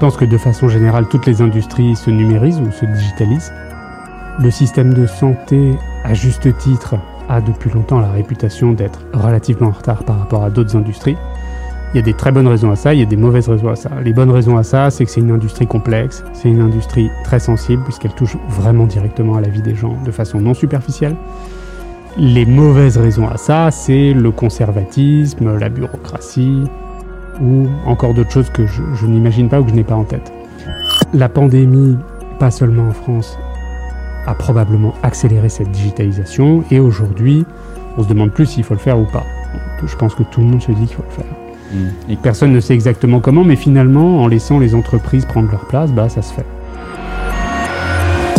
pense que de façon générale, toutes les industries se numérisent ou se digitalisent. Le système de santé, à juste titre, a depuis longtemps la réputation d'être relativement en retard par rapport à d'autres industries. Il y a des très bonnes raisons à ça, il y a des mauvaises raisons à ça. Les bonnes raisons à ça, c'est que c'est une industrie complexe, c'est une industrie très sensible puisqu'elle touche vraiment directement à la vie des gens de façon non superficielle. Les mauvaises raisons à ça, c'est le conservatisme, la bureaucratie ou encore d'autres choses que je, je n'imagine pas ou que je n'ai pas en tête. La pandémie, pas seulement en France, a probablement accéléré cette digitalisation et aujourd'hui, on se demande plus s'il faut le faire ou pas. Je pense que tout le monde se dit qu'il faut le faire. Et que personne ne sait exactement comment, mais finalement, en laissant les entreprises prendre leur place, bah, ça se fait.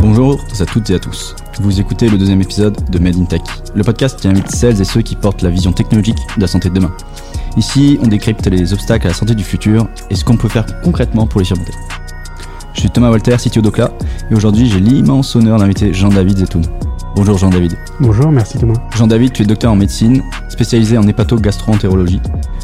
Bonjour à toutes et à tous. Vous écoutez le deuxième épisode de Made in Tech, le podcast qui invite celles et ceux qui portent la vision technologique de la santé de demain. Ici, on décrypte les obstacles à la santé du futur et ce qu'on peut faire concrètement pour les surmonter. Je suis Thomas Walter, CTO d'Ocla, et aujourd'hui j'ai l'immense honneur d'inviter Jean-David Zetoun. Bonjour Jean-David. Bonjour, merci Thomas. Jean-David, tu es docteur en médecine, spécialisé en hépato-gastro-entérologie,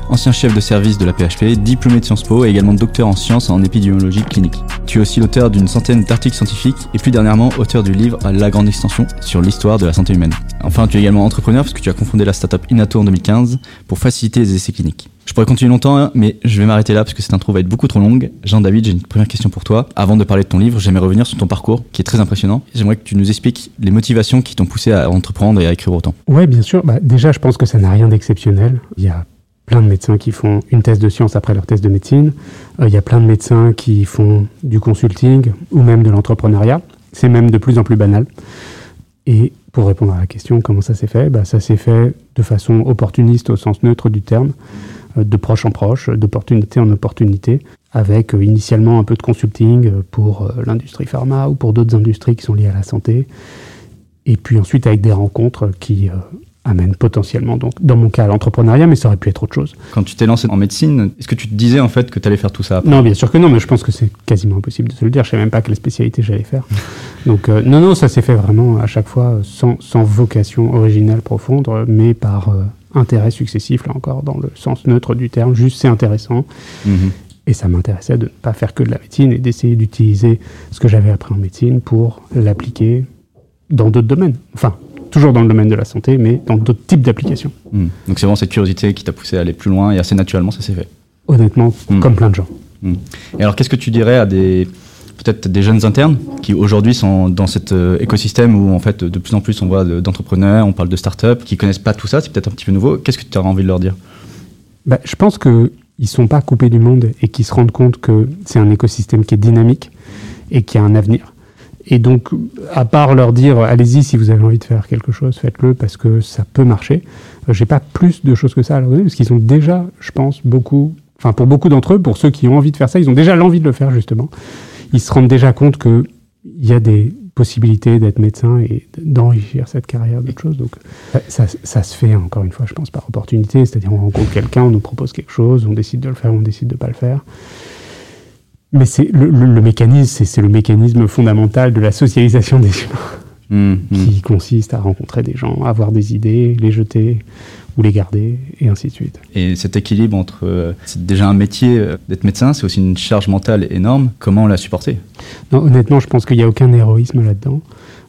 ancien chef de service de la PHP, diplômé de Sciences Po et également docteur en sciences en épidémiologie clinique. Tu es aussi l'auteur d'une centaine d'articles scientifiques et plus dernièrement auteur du livre La Grande Extension sur l'histoire de la santé humaine. Enfin, tu es également entrepreneur parce que tu as confondé la startup Inato en 2015 pour faciliter les essais cliniques. Je pourrais continuer longtemps, hein, mais je vais m'arrêter là parce que cette intro va être beaucoup trop longue. Jean-David, j'ai une première question pour toi. Avant de parler de ton livre, j'aimerais revenir sur ton parcours qui est très impressionnant. J'aimerais que tu nous expliques les motivations qui t'ont poussé à entreprendre et à écrire autant. Ouais, bien sûr. Bah, déjà, je pense que ça n'a rien d'exceptionnel. Il y a plein de médecins qui font une thèse de science après leur thèse de médecine. Euh, il y a plein de médecins qui font du consulting ou même de l'entrepreneuriat. C'est même de plus en plus banal. Et pour répondre à la question, comment ça s'est fait? Bah, Ça s'est fait de façon opportuniste au sens neutre du terme, euh, de proche en proche, d'opportunité en opportunité, avec euh, initialement un peu de consulting pour l'industrie pharma ou pour d'autres industries qui sont liées à la santé. Et puis ensuite avec des rencontres qui amène potentiellement, donc dans mon cas, à l'entrepreneuriat, mais ça aurait pu être autre chose. Quand tu t'es lancé en médecine, est-ce que tu te disais en fait que tu allais faire tout ça Non, bien sûr que non, mais je pense que c'est quasiment impossible de se le dire. Je ne savais même pas quelle spécialité j'allais faire. donc euh, non, non, ça s'est fait vraiment à chaque fois sans, sans vocation originale profonde, mais par euh, intérêt successif, là encore, dans le sens neutre du terme. Juste, c'est intéressant. Mhm. Et ça m'intéressait de ne pas faire que de la médecine et d'essayer d'utiliser ce que j'avais appris en médecine pour l'appliquer dans d'autres domaines. Enfin, toujours dans le domaine de la santé, mais dans d'autres types d'applications. Hmm. Donc c'est vraiment cette curiosité qui t'a poussé à aller plus loin et assez naturellement ça s'est fait. Honnêtement, hmm. comme plein de gens. Hmm. Et alors qu'est-ce que tu dirais à des peut-être des jeunes internes qui aujourd'hui sont dans cet euh, écosystème où en fait de plus en plus on voit d'entrepreneurs, on parle de start-up, qui connaissent pas tout ça, c'est peut-être un petit peu nouveau. Qu'est-ce que tu aurais envie de leur dire? Bah, Je pense qu'ils ne sont pas coupés du monde et qu'ils se rendent compte que c'est un écosystème qui est dynamique et qui a un avenir. Et donc, à part leur dire, allez-y, si vous avez envie de faire quelque chose, faites-le parce que ça peut marcher. Euh, j'ai pas plus de choses que ça à leur donner parce qu'ils ont déjà, je pense, beaucoup, enfin, pour beaucoup d'entre eux, pour ceux qui ont envie de faire ça, ils ont déjà l'envie de le faire, justement. Ils se rendent déjà compte qu'il y a des possibilités d'être médecin et d'enrichir cette carrière d'autres choses. Donc, ça, ça, se fait, encore une fois, je pense, par opportunité. C'est-à-dire, on rencontre quelqu'un, on nous propose quelque chose, on décide de le faire, on décide de pas le faire. Mais c'est le, mécanisme, c'est le mécanisme fondamental de la socialisation des humains, mmh, qui mmh. consiste à rencontrer des gens, avoir des idées, les jeter ou les garder, et ainsi de suite. Et cet équilibre entre, euh, c'est déjà un métier euh, d'être médecin, c'est aussi une charge mentale énorme. Comment la supporter non, Honnêtement, je pense qu'il n'y a aucun héroïsme là-dedans.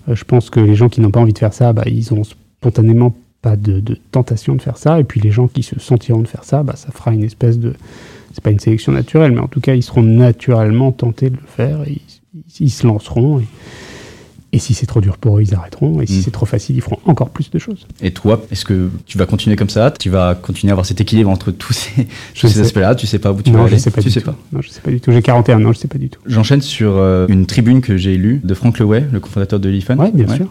Euh, je pense que les gens qui n'ont pas envie de faire ça, bah, ils ont spontanément pas de, de, tentation de faire ça, et puis les gens qui se sentiront de faire ça, bah, ça fera une espèce de c'est pas une sélection naturelle, mais en tout cas, ils seront naturellement tentés de le faire, et ils, se lanceront. Et, si c'est trop dur pour eux, ils arrêteront. Et si mm. c'est trop facile, ils feront encore plus de choses. Et toi, est-ce que tu vas continuer comme ça? Tu vas continuer à avoir cet équilibre entre tous ces, aspects-là? Tu sais pas où tu vas aller je sais pas tu sais pas? Non, je sais pas du tout. J'ai 41 ans, je sais pas du tout. J'enchaîne sur euh, une tribune que j'ai lue de Frank Leway, le cofondateur de l'IFAN. Oui, bien sûr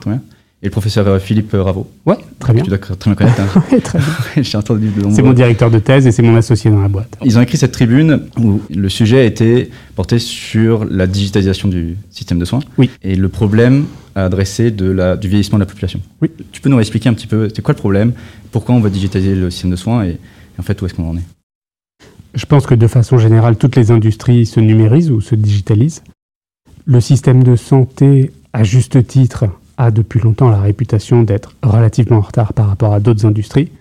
et le professeur euh, Philippe Raveau. Ouais, très bien. Tu dois très bien connaître. Hein. ouais, très bien. J'ai entendu de C'est mon directeur de thèse et c'est mon associé dans la boîte. Ils ont écrit cette tribune où le sujet était porté sur la digitalisation du système de soins. Oui. Et le problème adressé de la, du vieillissement de la population. Oui. Tu peux nous expliquer un petit peu, c'est quoi le problème Pourquoi on va digitaliser le système de soins et, en fait, où est-ce qu'on en est? Je pense que de façon générale, toutes les industries se numérisent ou se digitalisent. Le système de santé, à juste titre, a depuis longtemps la réputation d'être relativement en retard par rapport à d'autres industries.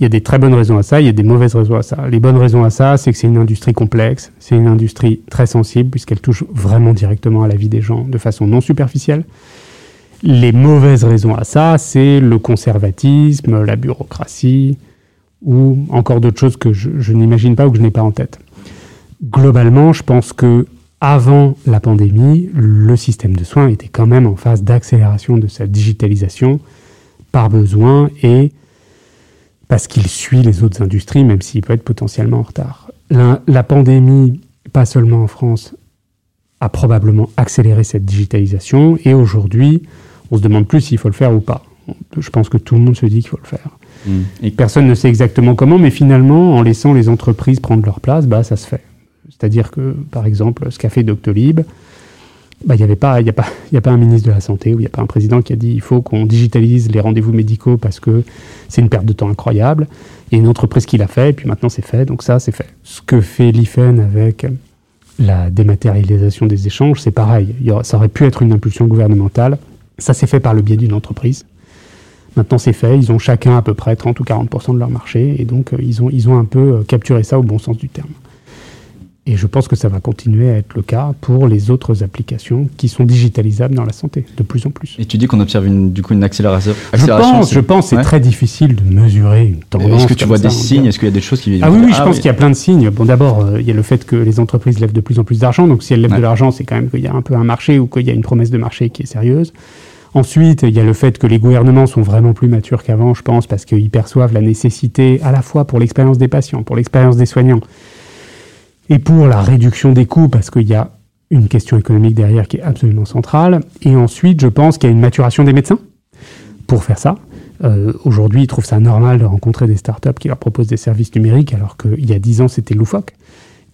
Il y a des très bonnes raisons à ça, il y a des mauvaises raisons à ça. Les bonnes raisons à ça, c'est que c'est une industrie complexe, c'est une industrie très sensible puisqu'elle touche vraiment directement à la vie des gens de façon non superficielle. Les mauvaises raisons à ça, c'est le conservatisme, la bureaucratie ou encore d'autres choses que je, je n'imagine pas ou que je n'ai pas en tête. Globalement, je pense que avant la pandémie, le système de soins était quand même en phase d'accélération de sa digitalisation par besoin et parce qu'il suit les autres industries, même s'il peut être potentiellement en retard. La, pandémie, pas seulement en France, a probablement accéléré cette digitalisation, et aujourd'hui, on se demande plus s'il faut le faire ou pas. Je pense que tout le monde se dit qu'il faut le faire. Mmh. Et personne ne sait exactement comment, mais finalement, en laissant les entreprises prendre leur place, bah, ça se fait. C'est-à-dire que, par exemple, ce qu'a fait Doctolib, bah, il n'y a, pas, a pas un ministre de la Santé ou il n'y a pas un président qui a dit il faut qu'on digitalise les rendez-vous médicaux parce que c'est une perte de temps incroyable. Il y a une entreprise qui l'a fait et puis maintenant c'est fait, donc ça c'est fait. Ce que fait l'IFEN avec la dématérialisation des échanges, c'est pareil. ça aurait pu être une impulsion gouvernementale. Ça s'est fait par le biais d'une entreprise. Maintenant c'est fait, ils ont chacun à peu près 30 ou 40% de leur marché et donc euh, ils, ont, un peu euh, capturé ça au bon sens du terme. Et je pense que ça va continuer à être le cas pour les autres applications qui sont digitalisables dans la santé, de plus en plus. Et tu dis qu'on observe une, du coup une accélération Je pense, je pense c'est très difficile de mesurer une tendance. Est-ce que tu vois des signes? Est-ce qu'il y a des choses qui Ah oui, oui je ah pense qu'il y a plein de signes. Bon, d'abord, euh, il y a le fait que les entreprises lèvent de plus en plus d'argent. Donc, si elles lèvent de l'argent, c'est quand même qu'il y a un peu un marché ou qu'il y a une promesse de marché qui est sérieuse. Ensuite, il y a le fait que les gouvernements sont vraiment plus matures qu'avant, je pense, parce qu'ils perçoivent la nécessité à la fois pour l'expérience des patients, pour l'expérience des soignants, et pour la réduction des coûts, parce qu'il y a une question économique derrière qui est absolument centrale. Et ensuite, je pense qu'il y a une maturation des médecins pour faire ça. Euh, aujourd'hui, ils trouvent ça normal de rencontrer des startups qui leur proposent des services numériques, alors qu'il y a dix ans, c'était loufoque.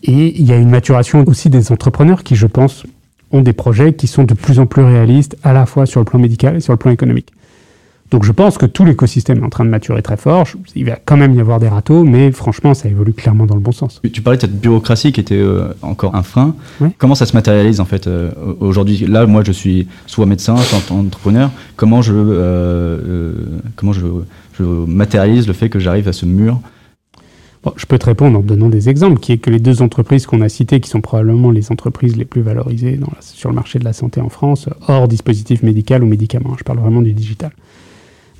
Et il y a une maturation aussi des entrepreneurs qui, je pense, ont des projets qui sont de plus en plus réalistes, à la fois sur le plan médical et sur le plan économique. Donc je pense que tout l'écosystème est en train de maturer très fort. Il va quand même y avoir des râteaux, mais franchement, ça évolue clairement dans le bon sens. Tu parlais de cette bureaucratie qui était euh, encore un frein. Comment ça se matérialise en fait euh, aujourd'hui? Là, moi, je suis soit médecin, soit entrepreneur. Comment je, euh, comment je, je, matérialise le fait que j'arrive à ce mur? Je peux te répondre en donnant des exemples, qui est que les deux entreprises qu'on a citées, qui sont probablement les entreprises les plus valorisées sur le marché de la santé en France, hors dispositif médical ou médicaments, je parle vraiment du digital.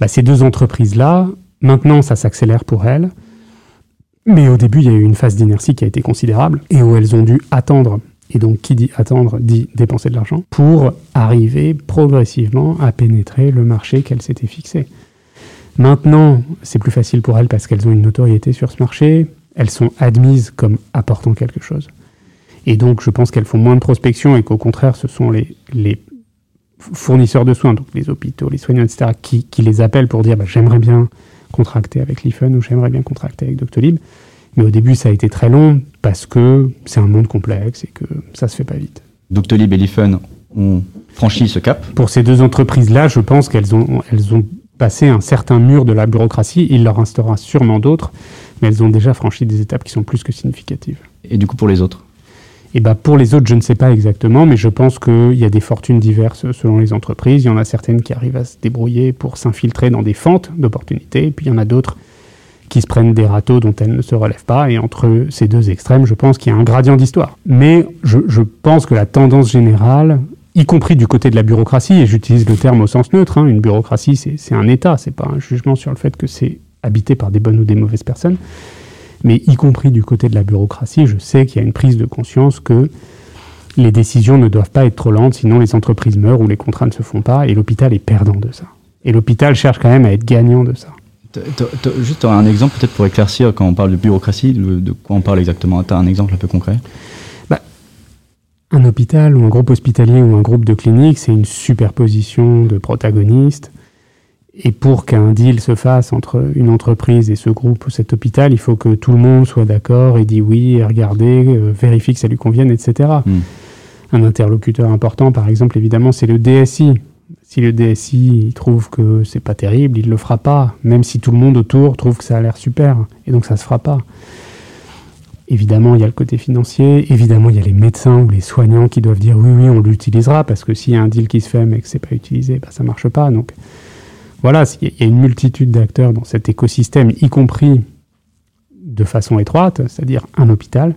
Bah, ces deux entreprises-là, maintenant, ça s'accélère pour elles. Mais au début, il y a eu une phase d'inertie qui a été considérable et où elles ont dû attendre, et donc qui dit attendre dit dépenser de l'argent, pour arriver progressivement à pénétrer le marché qu'elles s'étaient fixé. Maintenant, c'est plus facile pour elles parce qu'elles ont une notoriété sur ce marché, elles sont admises comme apportant quelque chose. Et donc, je pense qu'elles font moins de prospection et qu'au contraire, ce sont les, les fournisseurs de soins, donc les hôpitaux, les soignants, etc., qui, les appellent pour dire bah, j'aimerais bien contracter avec l'IFEN ou j'aimerais bien contracter avec Doctolib. Mais au début, ça a été très long parce que c'est un monde complexe et que ça se fait pas vite. Doctolib et l'IFEN ont franchi ce cap Pour ces deux entreprises-là, je pense qu'elles ont, elles ont passé un certain mur de la bureaucratie. Il leur restera sûrement d'autres, mais elles ont déjà franchi des étapes qui sont plus que significatives. Et du coup, pour les autres et bah pour les autres, je ne sais pas exactement, mais je pense qu'il y a des fortunes diverses selon les entreprises. Il y en a certaines qui arrivent à se débrouiller pour s'infiltrer dans des fentes d'opportunités, puis il y en a d'autres qui se prennent des râteaux dont elles ne se relèvent pas. Et entre ces deux extrêmes, je pense qu'il y a un gradient d'histoire. Mais je, je, pense que la tendance générale, y compris du côté de la bureaucratie, et j'utilise le terme au sens neutre, hein, une bureaucratie c'est un État, c'est pas un jugement sur le fait que c'est habité par des bonnes ou des mauvaises personnes mais y compris du côté de la bureaucratie, je sais qu'il y a une prise de conscience que les décisions ne doivent pas être trop lentes, sinon les entreprises meurent ou les contrats ne se font pas, et l'hôpital est perdant de ça. Et l'hôpital cherche quand même à être gagnant de ça. Juste un exemple peut-être pour éclaircir quand on parle de bureaucratie, de, quoi on parle exactement? Tu as un exemple un peu concret? Bah, Un hôpital ou un groupe hospitalier ou un groupe de cliniques, c'est une superposition de protagonistes et pour qu'un deal se fasse entre une entreprise et ce groupe ou cet hôpital, il faut que tout le monde soit d'accord et dit oui, et regardez, euh, vérifie que ça lui convienne, etc. Hmm. Un interlocuteur important, par exemple, évidemment, c'est le DSI. Si le DSI trouve que c'est pas terrible, il le fera pas, même si tout le monde autour trouve que ça a l'air super, et donc ça se fera pas. Évidemment, il y a le côté financier. Évidemment, il y a les médecins ou les soignants qui doivent dire oui, oui, on l'utilisera parce que s'il y a un deal qui se fait mais que c'est pas utilisé, bah, ça marche pas. Donc, voilà, il y a une multitude d'acteurs dans cet écosystème, y compris de façon étroite, c'est-à-dire un hôpital.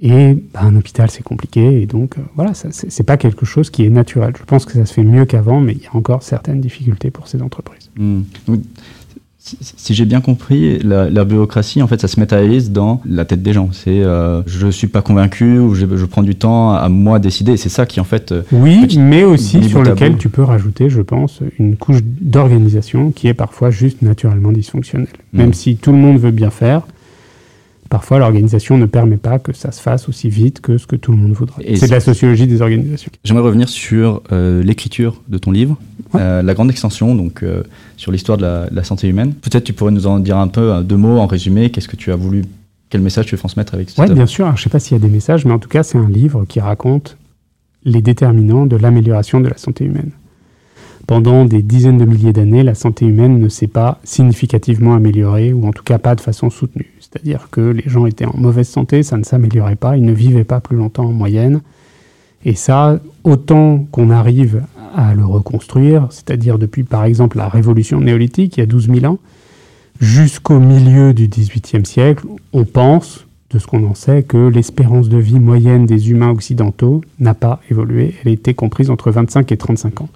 Et bah, un hôpital, c'est compliqué. Et donc, euh, voilà, ce n'est pas quelque chose qui est naturel. Je pense que ça se fait mieux qu'avant, mais il y a encore certaines difficultés pour ces entreprises. Hmm. Si, j'ai bien compris, la, bureaucratie, en fait, ça se matérialise dans la tête des gens. C'est euh, je ne suis pas convaincu ou je, prends du temps à moi décider. C'est ça qui, en fait. Euh, oui, mais aussi sur lequel tu peux rajouter, je pense, une couche d'organisation qui est parfois juste naturellement dysfonctionnelle. Même hmm. si tout le monde veut bien faire, Parfois, l'organisation ne permet pas que ça se fasse aussi vite que ce que tout le monde voudrait. C'est de la sociologie des organisations. J'aimerais revenir sur euh, l'écriture de ton livre, euh, la grande extension, donc euh, sur l'histoire de, la, santé humaine. Peut-être tu pourrais nous en dire un peu, deux mots en résumé. Qu'est-ce que tu as voulu, quel message tu veux transmettre avec Oui, bien sûr. je ne sais pas s'il y a des messages, mais en tout cas, c'est un livre qui raconte les déterminants de l'amélioration de la santé humaine. Pendant des dizaines de milliers d'années, la santé humaine ne s'est pas significativement améliorée, ou en tout cas pas de façon soutenue. C'est-à-dire que les gens étaient en mauvaise santé, ça ne s'améliorait pas, ils ne vivaient pas plus longtemps en moyenne. Et ça, autant qu'on arrive à le reconstruire, c'est-à-dire depuis par exemple la révolution néolithique, il y a 12 000 ans, jusqu'au milieu du XVIIIe siècle, on pense, de ce qu'on en sait, que l'espérance de vie moyenne des humains occidentaux n'a pas évolué, elle était comprise entre 25 et 35 ans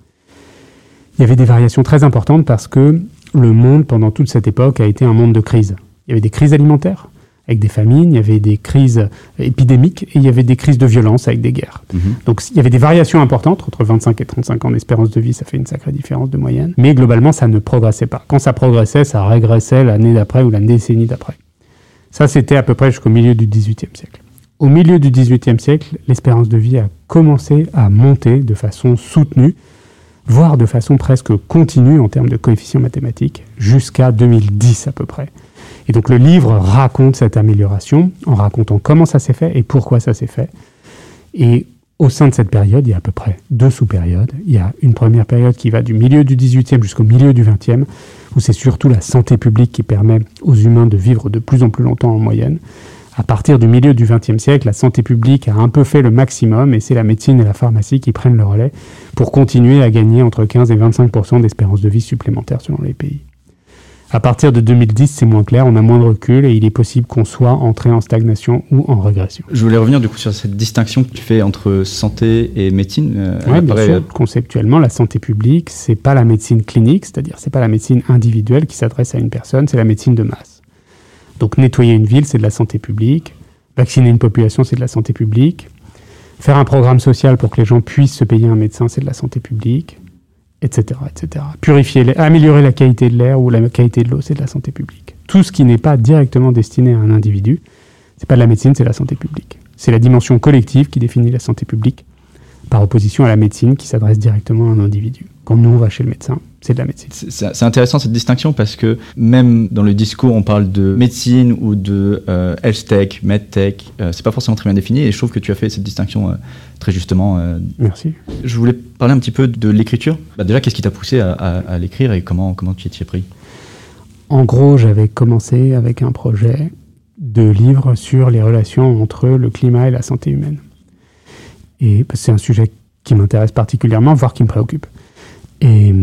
il y avait des variations très importantes parce que le monde, pendant toute cette époque, a été un monde de crise. Il y avait des crises alimentaires avec des famines, il y avait des crises épidémiques et il y avait des crises de violence avec des guerres. Mhm. Donc il y avait des variations importantes, entre 25 et 35 ans d'espérance de vie, ça fait une sacrée différence de moyenne, mais globalement ça ne progressait pas. Quand ça progressait, ça régressait l'année d'après ou la décennie d'après. Ça c'était à peu près jusqu'au milieu du XVIIIe siècle. Au milieu du XVIIIe siècle, l'espérance de vie a commencé à monter de façon soutenue voire de façon presque continue en termes de coefficients mathématiques, jusqu'à 2010 à peu près. Et donc le livre raconte cette amélioration en racontant comment ça s'est fait et pourquoi ça s'est fait. Et au sein de cette période, il y a à peu près deux sous-périodes. Il y a une première période qui va du milieu du 18e jusqu'au milieu du 20e, où c'est surtout la santé publique qui permet aux humains de vivre de plus en plus longtemps en moyenne à partir du milieu du XXe siècle, la santé publique a un peu fait le maximum et c'est la médecine et la pharmacie qui prennent le relais pour continuer à gagner entre 15 et 25 d'espérance de vie supplémentaire selon les pays. À partir de 2010, c'est moins clair, on a moins de recul et il est possible qu'on soit entré en stagnation ou en régression. Je voulais revenir du coup sur cette distinction que tu fais entre santé et médecine. Euh, oui, bien sûr. Conceptuellement, la santé publique, c'est pas la médecine clinique, c'est-à-dire c'est pas la médecine individuelle qui s'adresse à une personne, c'est la médecine de masse. Donc nettoyer une ville, c'est de la santé publique. Vacciner une population, c'est de la santé publique. Faire un programme social pour que les gens puissent se payer un médecin, c'est de la santé publique, etc. etc. Purifier, améliorer la qualité de l'air ou la qualité de l'eau, c'est de la santé publique. Tout ce qui n'est pas directement destiné à un individu, c'est pas de la médecine, c'est la santé publique. C'est la dimension collective qui définit la santé publique, par opposition à la médecine qui s'adresse directement à un individu. Quand nous, on va chez le médecin, c'est de la médecine. C'est intéressant cette distinction parce que même dans le discours, on parle de médecine ou de euh, health tech, med tech. Euh, c'est pas forcément très bien défini et je trouve que tu as fait cette distinction euh, très justement. Merci. Je voulais parler un petit peu de l'écriture. Bah, déjà, qu'est-ce qui t'a poussé à, l'écrire et comment, comment tu y es pris? En gros, j'avais commencé avec un projet de livre sur les relations entre le climat et la santé humaine. Et c'est un sujet qui m'intéresse particulièrement, voire qui me préoccupe. Et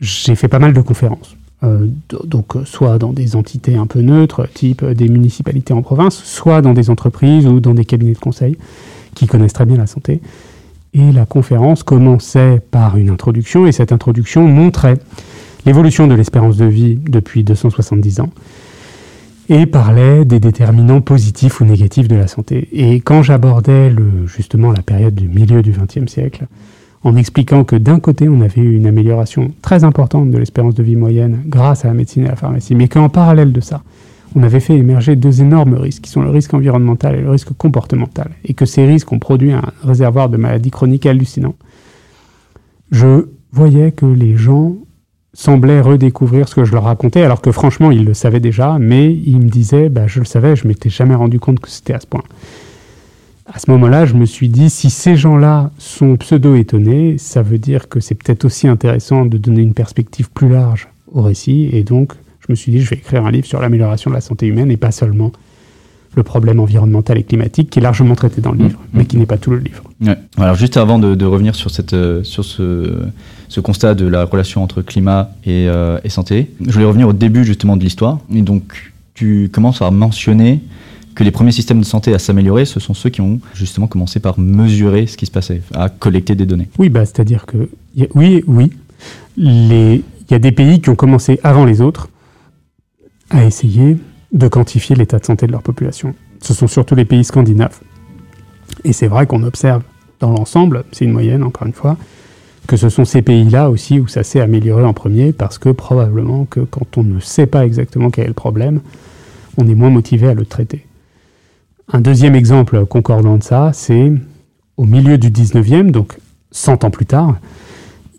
j'ai fait pas mal de conférences. Euh, donc, soit dans des entités un peu neutres, type des municipalités en province, soit dans des entreprises ou dans des cabinets de conseil qui connaissent très bien la santé. Et la conférence commençait par une introduction, et cette introduction montrait l'évolution de l'espérance de vie depuis 270 ans, et parlait des déterminants positifs ou négatifs de la santé. Et quand j'abordais justement la période du milieu du XXe siècle, en expliquant que d'un côté, on avait eu une amélioration très importante de l'espérance de vie moyenne grâce à la médecine et à la pharmacie, mais qu'en parallèle de ça, on avait fait émerger deux énormes risques, qui sont le risque environnemental et le risque comportemental, et que ces risques ont produit un réservoir de maladies chroniques hallucinant. Je voyais que les gens semblaient redécouvrir ce que je leur racontais, alors que franchement, ils le savaient déjà, mais ils me disaient, bah, je le savais, je m'étais jamais rendu compte que c'était à ce point à ce moment-là, je me suis dit, si ces gens-là sont pseudo-étonnés, ça veut dire que c'est peut-être aussi intéressant de donner une perspective plus large au récit. Et donc, je me suis dit, je vais écrire un livre sur l'amélioration de la santé humaine et pas seulement le problème environnemental et climatique qui est largement traité dans le Mmh. livre, mais qui n'est pas tout le livre. Ouais. Alors juste avant de, de revenir sur, cette, euh, sur ce, ce constat de la relation entre climat et, euh, et santé, je voulais revenir au début justement de l'histoire. Et donc tu commences par mentionner que les premiers systèmes de santé à s'améliorer, ce sont ceux qui ont justement commencé par mesurer ce qui se passait, à collecter des données. Oui, bah, c'est-à-dire que, oui, oui, il y a des pays qui ont commencé avant les autres à essayer de quantifier l'état de santé de leur population. Ce sont surtout les pays scandinaves. Et c'est vrai qu'on observe dans l'ensemble, c'est une moyenne encore une fois, que ce sont ces pays-là aussi où ça s'est amélioré en premier parce que probablement que quand on ne sait pas exactement quel est le problème, on est moins motivé à le traiter. Un deuxième exemple concordant de ça, c'est au milieu du 19e, donc 100 ans plus tard,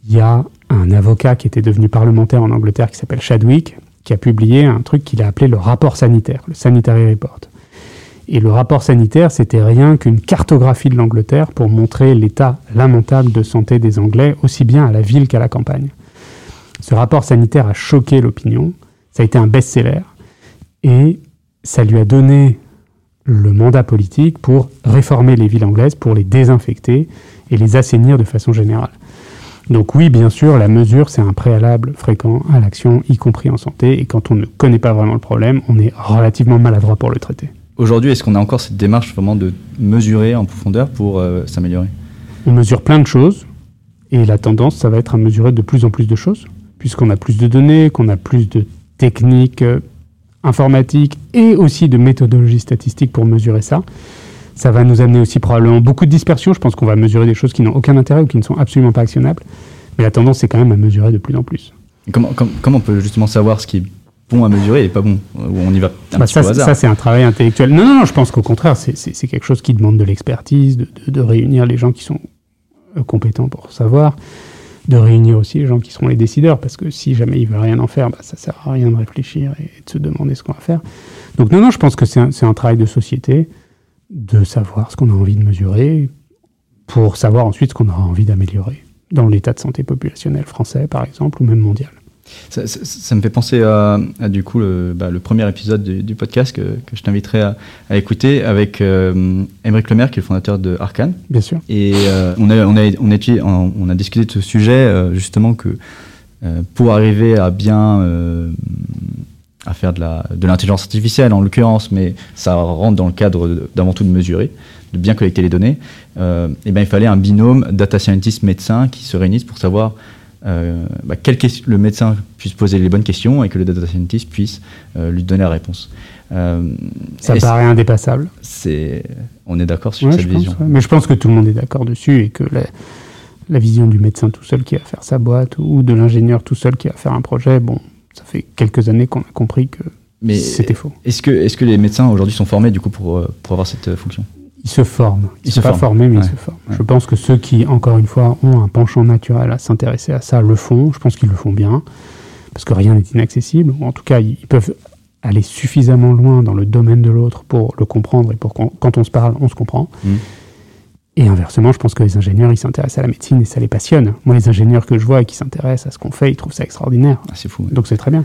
il y a un avocat qui était devenu parlementaire en Angleterre qui s'appelle Chadwick, qui a publié un truc qu'il a appelé le rapport sanitaire, le Sanitary Report. Et le rapport sanitaire, c'était rien qu'une cartographie de l'Angleterre pour montrer l'état lamentable de santé des Anglais, aussi bien à la ville qu'à la campagne. Ce rapport sanitaire a choqué l'opinion, ça a été un best-seller, et ça lui a donné le mandat politique pour réformer les villes anglaises, pour les désinfecter et les assainir de façon générale. Donc oui, bien sûr, la mesure, c'est un préalable fréquent à l'action, y compris en santé, et quand on ne connaît pas vraiment le problème, on est relativement maladroit pour le traiter. Aujourd'hui, est-ce qu'on a encore cette démarche vraiment de mesurer en profondeur pour euh, s'améliorer? On mesure plein de choses, et la tendance, ça va être à mesurer de plus en plus de choses, puisqu'on a plus de données, qu'on a plus de techniques informatiques et aussi de méthodologies statistiques pour mesurer ça. Ça va nous amener aussi probablement beaucoup de dispersion. Je pense qu'on va mesurer des choses qui n'ont aucun intérêt ou qui ne sont absolument pas actionnables. Mais la tendance, c'est quand même à mesurer de plus en plus. Comment, com- comment on peut justement savoir ce qui est bon à mesurer et pas bon Ou on y va un Bah, petit ça, peu au c'est- hasard ça, c'est un travail intellectuel. Non, non, non, je pense qu'au contraire, c'est- quelque chose qui demande de l'expertise, de, de- de réunir les gens qui sont euh, compétents pour savoir, de réunir aussi les gens qui seront les décideurs, parce que si jamais ils veulent rien en faire, bah, ça sert à rien de réfléchir et de se demander ce qu'on va faire. Donc non, non, je pense que c'est un, un travail de société, de savoir ce qu'on a envie de mesurer, pour savoir ensuite ce qu'on aura envie d'améliorer dans l'état de santé populationnel français, par exemple, ou même mondial. Ça, ça- ça me fait penser à, à, du coup le, bah, le premier épisode du, du podcast que, que je t'inviterai à, à écouter avec euh, Lemaire qui est le fondateur de Arcan. Bien sûr. Et euh, on, a, on, a, on, a, étudié- on, on a discuté de ce sujet euh, justement que euh, pour arriver à bien à faire de la- de l'intelligence artificielle en l'occurrence, mais ça rentre dans le cadre d'avant tout de mesurer, de bien collecter les données, et ben, il fallait un binôme data scientist médecin qui se réunissent pour savoir euh, bah, quelle question- le médecin puisse poser les bonnes questions et que le data scientist puisse euh, lui donner la réponse. Euh, Ça paraît indépassable. c'est, on est d'accord sur Ouais, cette pense, vision. ouais. Mais je pense que tout le monde est d'accord dessus et que la, la vision du médecin tout seul qui va faire sa boîte ou de l'ingénieur tout seul qui va faire un projet, bon, ça fait quelques années qu'on a compris que Mais c'était faux. Est-ce que, est-ce que les médecins aujourd'hui sont formés du coup pour, euh, pour avoir cette fonction? Ils se forment. Ils ne sont pas formés, mais Ouais. ils se forment. Ouais. Je pense que ceux qui, encore une fois, ont un penchant naturel à s'intéresser à ça le font. Je pense qu'ils le font bien, parce que rien n'est inaccessible. En tout cas, ils peuvent aller suffisamment loin dans le domaine de l'autre pour le comprendre et pour qu'on- quand on se parle, on se comprend. Mhm. Et inversement, je pense que les ingénieurs, ils s'intéressent à la médecine et ça les passionne. Moi, les ingénieurs que je vois et qui s'intéressent à ce qu'on fait, ils trouvent ça extraordinaire. Ah, C'est fou. ouais. Donc c'est très bien.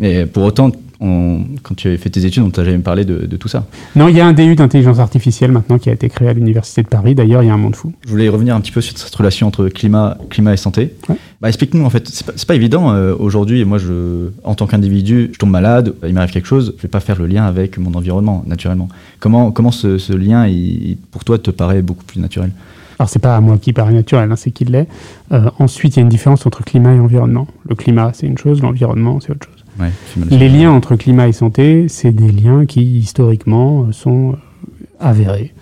Et pour autant, on- quand tu avais fait tes études, on t'a jamais parlé de, de tout ça. Non, il y a un DU d'intelligence artificielle maintenant qui a été créé à l'Université de Paris. D'ailleurs, il y a un monde fou. Je voulais revenir un petit peu sur cette relation entre climat, climat et santé. Ouais. Bah, Explique-nous en fait, c'est pas, pas évident euh, aujourd'hui. Moi, je, en tant qu'individu, je tombe malade, il m'arrive quelque chose, je vais pas faire le lien avec mon environnement naturellement. Comment, comment ce, ce lien, il- pour toi, te paraît beaucoup plus naturel? Alors, c'est pas à moi qui paraît naturel, hein, c'est qu'il l'est. Euh, ensuite, il y a une différence entre climat et environnement. Le climat, c'est une chose, l'environnement, c'est autre chose. Ouais, Les liens entre climat et santé, c'est des liens qui, historiquement, sont avérés.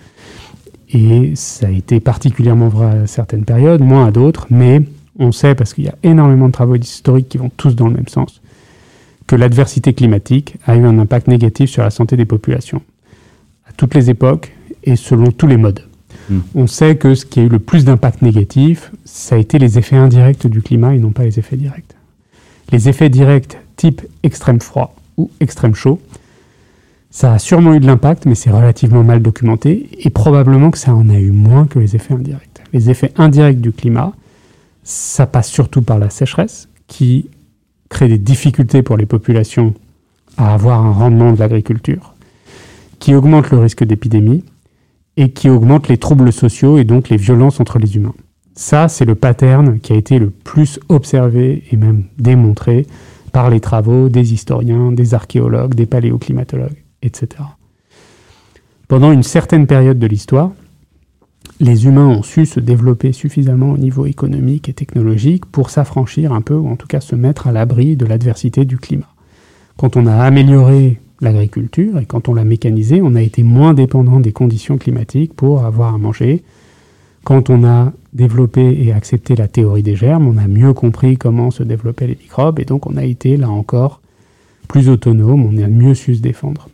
Et ça a été particulièrement vrai à certaines périodes, moins à d'autres, mais on sait, parce qu'il y a énormément de travaux historiques qui vont tous dans le même sens, que l'adversité climatique a eu un impact négatif sur la santé des populations, à toutes les époques et selon tous les modes. Mm. On sait que ce qui a eu le plus d'impact négatif, ça a été les effets indirects du climat et non pas les effets directs. Les effets directs type extrême froid ou extrême chaud, ça a sûrement eu de l'impact, mais c'est relativement mal documenté, et probablement que ça en a eu moins que les effets indirects. Les effets indirects du climat, ça passe surtout par la sécheresse, qui crée des difficultés pour les populations à avoir un rendement de l'agriculture, qui augmente le risque d'épidémie et qui augmente les troubles sociaux et donc les violences entre les humains. Ça, c'est le pattern qui a été le plus observé et même démontré par les travaux des historiens, des archéologues, des paléoclimatologues, etc. Pendant une certaine période de l'histoire, les humains ont su se développer suffisamment au niveau économique et technologique pour s'affranchir un peu, ou en tout cas se mettre à l'abri de l'adversité du climat. Quand on a amélioré l'agriculture et quand on l'a mécanisé, on a été moins dépendant des conditions climatiques pour avoir à manger. Quand on a développé et accepté la théorie des germes, on a mieux compris comment se développaient les microbes et donc on a été là encore plus autonome, on a mieux su se défendre.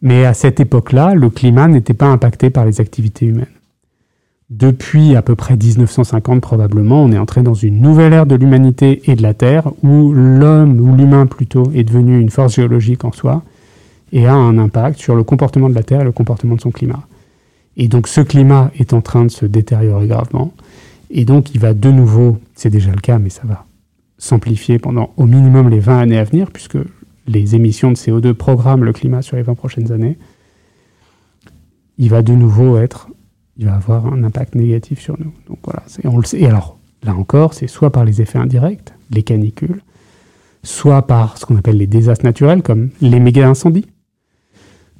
Mais à cette époque-là, le climat n'était pas impacté par les activités humaines. Depuis à peu près 1950 probablement, on est entré dans une nouvelle ère de l'humanité et de la Terre où l'homme, ou l'humain plutôt, est devenu une force géologique en soi et a un impact sur le comportement de la Terre et le comportement de son climat. Et donc ce climat est en train de se détériorer gravement. Et donc il va de nouveau, c'est déjà le cas, mais ça va s'amplifier pendant au minimum les 20 années à venir, puisque les émissions de CO2 programment le climat sur les 20 prochaines années. Il va de nouveau être, il va avoir un impact négatif sur nous. Donc voilà, on le sait. Et alors, là encore, c'est soit par les effets indirects, les canicules, soit par ce qu'on appelle les désastres naturels, comme les méga incendies,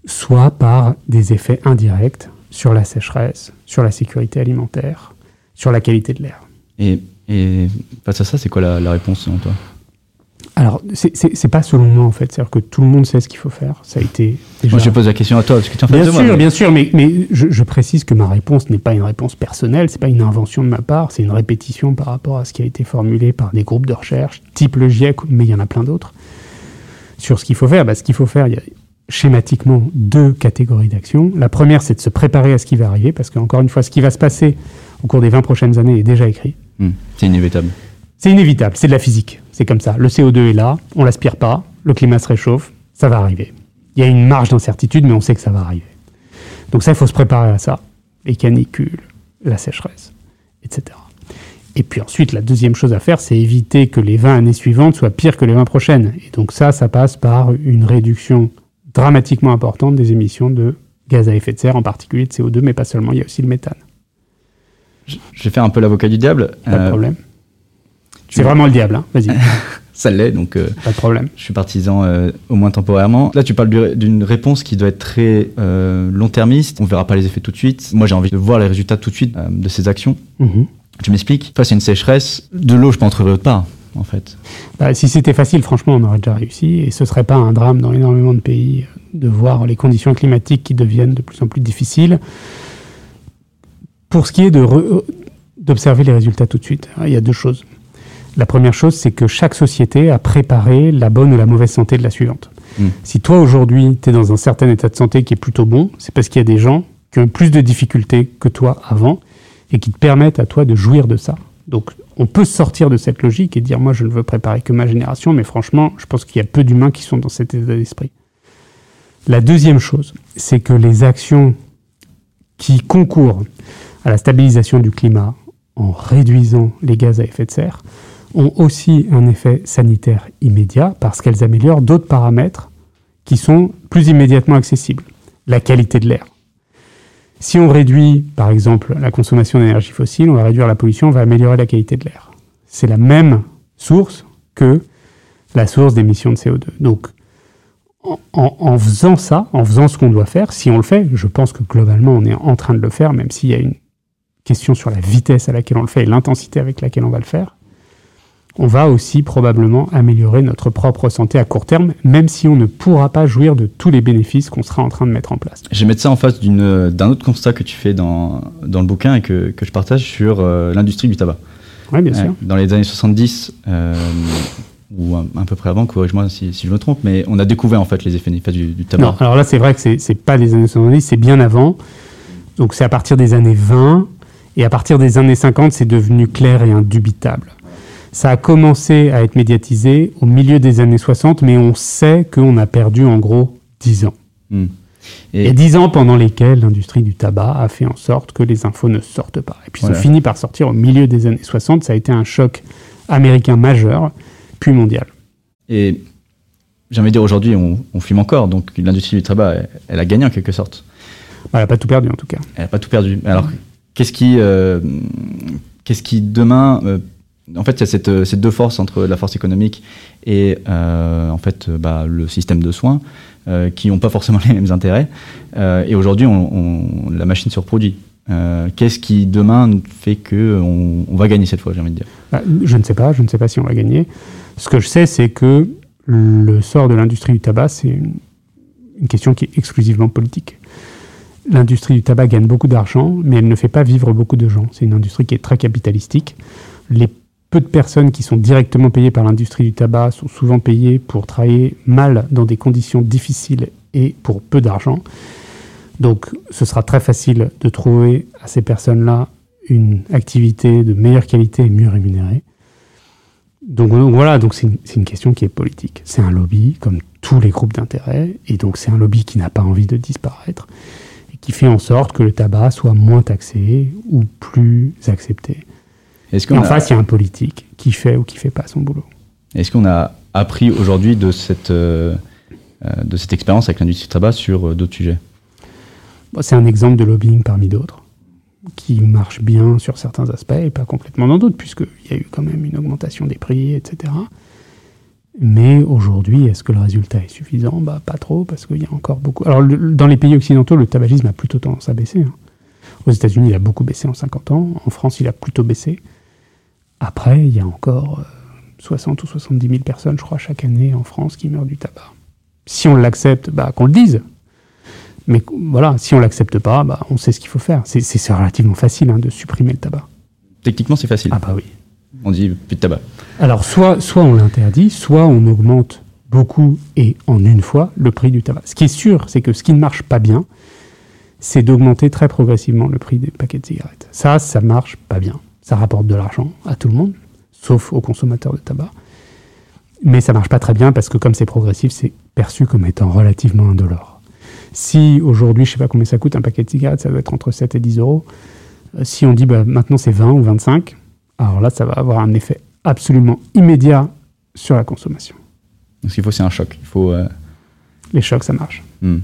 soit par des effets indirects, sur la sécheresse, sur la sécurité alimentaire, sur la qualité de l'air. Et, et face à ça, c'est quoi la, la réponse selon toi? Alors, c'est pas selon moi en fait, c'est-à-dire que tout le monde sait ce qu'il faut faire. Ça a été. Déjà... Moi, je pose la question à toi parce que tu en fais Bien de sûr, moi, mais... bien sûr, mais, mais je, je, précise que ma réponse n'est pas une réponse personnelle, c'est pas une invention de ma part, c'est une répétition par rapport à ce qui a été formulé par des groupes de recherche, type le GIEC, mais il y en a plein d'autres, sur ce qu'il faut faire. Bah, ce qu'il faut faire, il y a schématiquement deux catégories d'actions. La première, c'est de se préparer à ce qui va arriver, parce qu'encore une fois, ce qui va se passer au cours des 20 prochaines années est déjà écrit. Mmh, c'est inévitable. C'est inévitable, c'est de la physique, c'est comme ça. Le CO2 est là, on l'aspire pas, le climat se réchauffe, ça va arriver. Il y a une marge d'incertitude, mais on sait que ça va arriver. Donc ça, il faut se préparer à ça. Les canicules, la sécheresse, etc. Et puis ensuite, la deuxième chose à faire, c'est éviter que les 20 années suivantes soient pires que les 20 prochaines. Et donc ça, ça passe par une réduction dramatiquement importante des émissions de gaz à effet de serre, en particulier de CO2, mais pas seulement, il y a aussi le méthane. Je vais faire un peu l'avocat du diable. Pas de problème. C'est vraiment le diable, hein vas-y. Ça l'est, donc euh, pas de problème. je suis partisan euh, au moins temporairement. Là, tu parles d'une réponse qui doit être très euh, long-termiste. On verra pas les effets tout de suite. Moi, j'ai envie de voir les résultats tout de suite euh, de ces actions. Mm -hmm. Tu m'expliques Face à une sécheresse, de l'eau, je peux en trouver autre part, en fait. Bah, si c'était facile, franchement, on aurait déjà réussi. Et ce serait pas un drame dans énormément de pays de voir les conditions climatiques qui deviennent de plus en plus difficiles. Pour ce qui est d'observer les résultats tout de suite, il y a deux choses. La première chose, c'est que chaque société a préparé la bonne ou la mauvaise santé de la suivante. Mm. Si toi, aujourd'hui, tu es dans un certain état de santé qui est plutôt bon, c'est parce qu'il y a des gens qui ont plus de difficultés que toi avant et qui te permettent à toi de jouir de ça. Donc, on peut sortir de cette logique et dire, moi, je ne veux préparer que ma génération, mais franchement, je pense qu'il y a peu d'humains qui sont dans cet état d'esprit. La deuxième chose, c'est que les actions qui concourent à la stabilisation du climat en réduisant les gaz à effet de serre ont aussi un effet sanitaire immédiat parce qu'elles améliorent d'autres paramètres qui sont plus immédiatement accessibles. La qualité de l'air. Si on réduit, par exemple, la consommation d'énergie fossile, on va réduire la pollution, on va améliorer la qualité de l'air. C'est la même source que la source d'émissions de CO2. Donc, en, en, faisant ça, en faisant ce qu'on doit faire, si on le fait, je pense que globalement on est en train de le faire, même s'il y a une question sur la vitesse à laquelle on le fait et l'intensité avec laquelle on va le faire, on va aussi probablement améliorer notre propre santé à court terme, même si on ne pourra pas jouir de tous les bénéfices qu'on sera en train de mettre en place. Je vais mettre ça en face d'un autre constat que tu fais dans, dans le bouquin et que, que je partage sur euh, l'industrie du tabac. Oui, bien sûr. dans les années 70, euh, ou un, un, peu près avant, corrige-moi si, si, je me trompe, mais on a découvert en fait les effets néfastes du, du tabac. Non, alors là c'est vrai que c'est pas les années 70, c'est bien avant. Donc c'est à partir des années 20, et à partir des années 50, c'est devenu clair et indubitable. Ça a commencé à être médiatisé au milieu des années 60, mais on sait qu'on a perdu en gros 10 ans. Mm. Et, 10 ans pendant lesquels l'industrie du tabac a fait en sorte que les infos ne sortent pas. Et puis voilà. ça finit par sortir au milieu des années 60. Ça a été un choc américain majeur, puis mondial. Et j'ai envie de dire aujourd'hui, on, fume encore, donc l'industrie du tabac, elle, a gagné en quelque sorte. Elle n'a pas tout perdu en tout cas. Elle n'a pas tout perdu. Alors, qu'est-ce qui, euh, qu'est-ce qui demain, euh, en fait, il y a cette, euh, ces deux forces entre la force économique et en fait bah, le système de soins qui n'ont pas forcément les mêmes intérêts. et aujourd'hui, on, la machine se reproduit. Qu'est-ce qui demain fait que on, va gagner cette fois, j'ai envie de dire? Bah, Je ne sais pas, je ne sais pas si on va gagner. Ce que je sais, c'est que le sort de l'industrie du tabac, c'est une, question qui est exclusivement politique. L'industrie du tabac gagne beaucoup d'argent, mais elle ne fait pas vivre beaucoup de gens. C'est une industrie qui est très capitalistique. Peu de personnes qui sont directement payées par l'industrie du tabac sont souvent payées pour travailler mal dans des conditions difficiles et pour peu d'argent. Donc ce sera très facile de trouver à ces personnes-là une activité de meilleure qualité et mieux rémunérée. Donc, voilà, donc c'est une, question qui est politique. C'est un lobby, comme tous les groupes d'intérêt, et donc c'est un lobby qui n'a pas envie de disparaître, et qui fait en sorte que le tabac soit moins taxé ou plus accepté. Est-ce en face, il y a un politique qui fait ou qui fait pas son boulot. Est-ce qu'on a appris aujourd'hui de cette, euh, euh, de cette expérience avec l'industrie du tabac sur euh, d'autres sujets? C'est un exemple de lobbying parmi d'autres qui marche bien sur certains aspects et pas complètement dans d'autres, puisqu'il y a eu quand même une augmentation des prix, etc. Mais aujourd'hui, est-ce que le résultat est suffisant? Bah, Pas trop, parce qu'il y a encore beaucoup. Alors, dans les pays occidentaux, le tabagisme a plutôt tendance à baisser. Hein. Aux États-Unis, il a beaucoup baissé en 50 ans. En France, il a plutôt baissé. Après, il y a encore 60 euh, ou 70 000 personnes, je crois, chaque année en France qui meurent du tabac. Si on l'accepte, bah, qu'on le dise. Mais voilà, si on l'accepte pas, bah, on sait ce qu'il faut faire. C'est relativement facile hein, de supprimer le tabac. Techniquement, c'est facile. Ah bah oui. On dit plus de tabac. Alors, soit, soit on l'interdit, soit on augmente beaucoup et en une fois le prix du tabac. Ce qui est sûr, c'est que ce qui ne marche pas bien, c'est d'augmenter très progressivement le prix des paquets de cigarettes. Ça, ça marche pas bien. Ça rapporte de l'argent à tout le monde, sauf aux consommateurs de tabac. Mais ça marche pas très bien parce que comme c'est progressif, c'est perçu comme étant relativement indolore. Si aujourd'hui, je ne sais pas combien ça coûte un paquet de cigarettes, ça doit être entre 7 et 10 euros. Euh, si on dit bah, maintenant c'est 20 ou 25, alors là, ça va avoir un effet absolument immédiat sur la consommation. Donc ce qu'il faut, c'est un choc. Il faut, euh, Les chocs, ça marche. Hmm.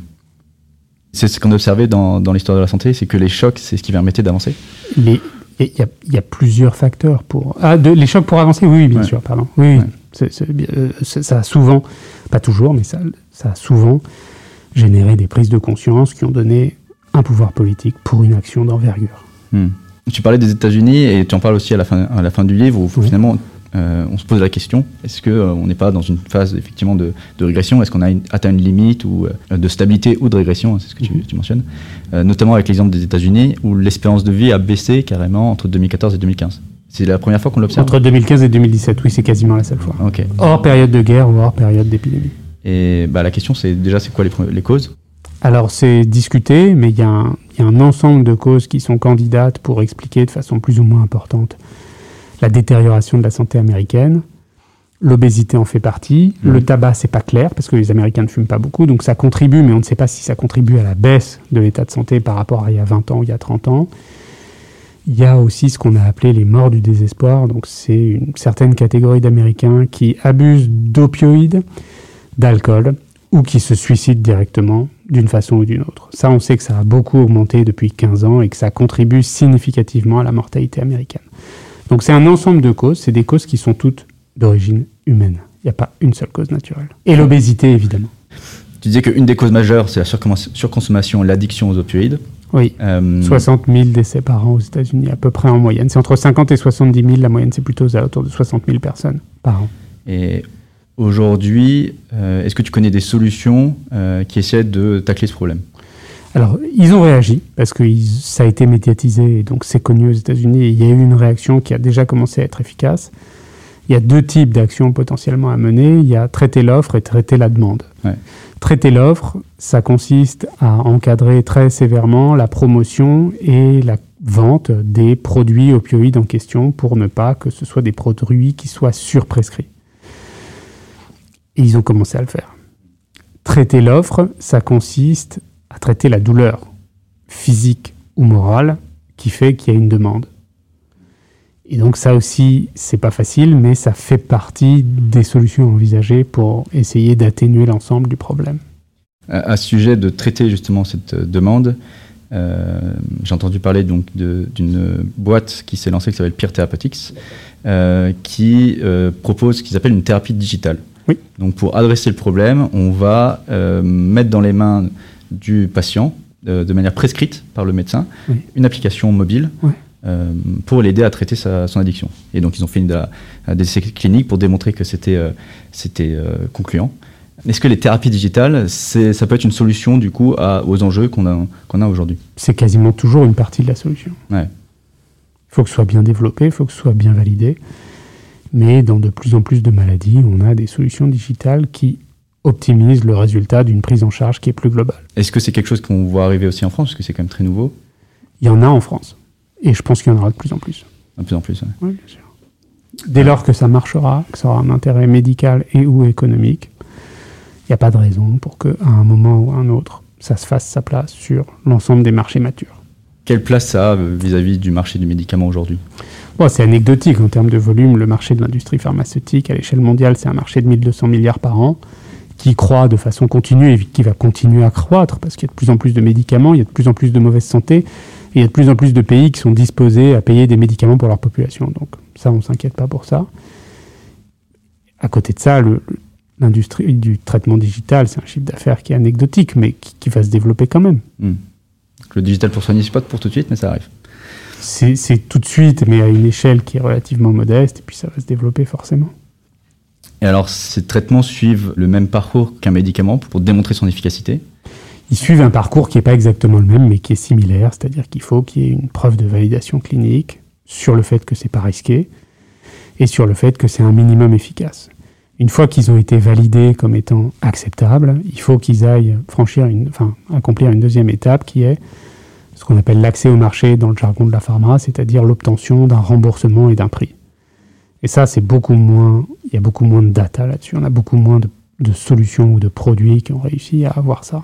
C'est ce qu'on a observé dans, dans l'histoire de la santé, c'est que les chocs, c'est ce qui permettait d'avancer? Il y, y, a plusieurs facteurs pour... Ah, de, les chocs pour avancer Oui, bien sûr, pardon. Oui, euh, ça a souvent, pas toujours, mais ça, ça a souvent générer des prises de conscience qui ont donné un pouvoir politique pour une action d'envergure. Hmm. Tu parlais des États-Unis et tu en parles aussi à la fin, à la fin du livre où finalement euh, on se pose la question est-ce qu'on euh, n'est pas dans une phase effectivement de, régression? Est-ce qu'on a atteint une limite ou euh, de stabilité ou de régression? C'est ce que tu, mhm. mentionnes. notamment avec l'exemple des États-Unis où l'espérance de vie a baissé carrément entre 2014 et 2015. C'est la première fois qu'on l'observe? Entre 2015 et 2017, oui, c'est quasiment la seule fois. Hors période de guerre ou hors période d'épidémie. Et bah, la question, c'est déjà, c'est quoi les, les causes? Alors, c'est discuté, mais il y, a un ensemble de causes qui sont candidates pour expliquer de façon plus ou moins importante la détérioration de la santé américaine. L'obésité en fait partie. Mmh. Le tabac, c'est pas clair parce que les Américains ne fument pas beaucoup, donc ça contribue, mais on ne sait pas si ça contribue à la baisse de l'état de santé par rapport à il y a 20 ans ou il y a 30 ans. Il y a aussi ce qu'on a appelé les morts du désespoir. Donc, c'est une certaine catégorie d'Américains qui abusent d'opioïdes d'alcool ou qui se suicident directement d'une façon ou d'une autre. Ça, on sait que ça a beaucoup augmenté depuis 15 ans et que ça contribue significativement à la mortalité américaine. Donc c'est un ensemble de causes, c'est des causes qui sont toutes d'origine humaine. Il n'y a pas une seule cause naturelle. Et l'obésité, évidemment. Tu disais qu'une des causes majeures, c'est la surconsommation, l'addiction aux opioïdes. Oui, 60 euh, 000 décès par an aux États-Unis, à peu près en moyenne. C'est entre 50 et 70 000, la moyenne c'est plutôt autour de 60 000 personnes par an. Et Aujourd'hui, euh, est-ce que tu connais des solutions euh, qui essaient de tacler ce problème? Alors, ils ont réagi parce que ça a été médiatisé et donc c'est connu aux États-Unis. Il y a eu une réaction qui a déjà commencé à être efficace. Il y a deux types d'actions potentiellement à mener. Il y a traiter l'offre et traiter la demande. Traiter l'offre, ça consiste à encadrer très sévèrement la promotion et la vente des produits opioïdes en question pour ne pas que ce soit des produits qui soient surprescrits. Et ils ont commencé à le faire. Traiter l'offre, ça consiste à traiter la douleur physique ou morale qui fait qu'il y a une demande. Et donc ça aussi, c'est pas facile, mais ça fait partie des solutions envisagées pour essayer d'atténuer l'ensemble du problème. À, ce sujet de traiter justement cette demande, euh, j'ai entendu parler donc d'une boîte qui s'est lancée qui s'appelle Peer Therapeutics, euh, qui euh, propose ce qu'ils appellent une thérapie digitale. Oui. Donc pour adresser le problème, on va mettre dans les mains du patient, de manière prescrite par le médecin, une application mobile. Oui euh, pour l'aider à traiter sa, son addiction. Et donc ils ont fait une, des essais cliniques pour démontrer que c'était euh, c'était euh, concluant. Est-ce que les thérapies digitales, ça peut être une solution du coup à, aux enjeux qu'on a, qu'on a aujourd'hui? C'est quasiment toujours une partie de la solution. Ouais. Il faut que ce soit bien développé, il faut que ce soit bien validé. Mais dans de plus en plus de maladies, on a des solutions digitales qui optimisent le résultat d'une prise en charge qui est plus globale. Est-ce que c'est quelque chose qu'on voit arriver aussi en France Parce que c'est quand même très nouveau? Il y en a en France. Et je pense qu'il y en aura de plus en plus. De plus en plus, oui. bien sûr. Dès lors que ça marchera, que ça aura un intérêt médical et ou économique, il n'y a pas de raison pour qu'à un moment ou à un autre, ça se fasse sa place sur l'ensemble des marchés matures. Quelle place ça a euh, vis-à-vis du marché du médicament aujourd'hui? Bon, C'est anecdotique en termes de volume. Le marché de l'industrie pharmaceutique à l'échelle mondiale, c'est un marché de 1200 milliards par an qui croît de façon continue et qui va continuer à croître parce qu'il y a de plus en plus de médicaments, il y a de plus en plus de mauvaise santé il y a de plus en plus de pays qui sont disposés à payer des médicaments pour leur population. Donc ça, on ne s'inquiète pas pour ça. À côté de ça, l'industrie du traitement digital, c'est un chiffre d'affaires qui est anecdotique, mais qui, va se développer quand même. Hmm. Le digital pour soigner, c'est pas pour tout de suite, mais ça arrive. C'est tout de suite, mais à une échelle qui est relativement modeste, et puis ça va se développer forcément. Et alors, ces traitements suivent le même parcours qu'un médicament pour démontrer son efficacité? Ils suivent un parcours qui n'est pas exactement le même, mais qui est similaire, c'est-à-dire qu'il faut qu'il y ait une preuve de validation clinique sur le fait que c'est pas risqué et sur le fait que c'est un minimum efficace. Une fois qu'ils ont été validés comme étant acceptables, il faut qu'ils aillent franchir une, enfin, accomplir une deuxième étape qui est ce qu'on appelle l'accès au marché dans le jargon de la pharma, c'est-à-dire l'obtention d'un remboursement et d'un prix. Et ça, c'est beaucoup moins, il y a beaucoup moins de data là-dessus. On a beaucoup moins de, de solutions ou de produits qui ont réussi à avoir ça.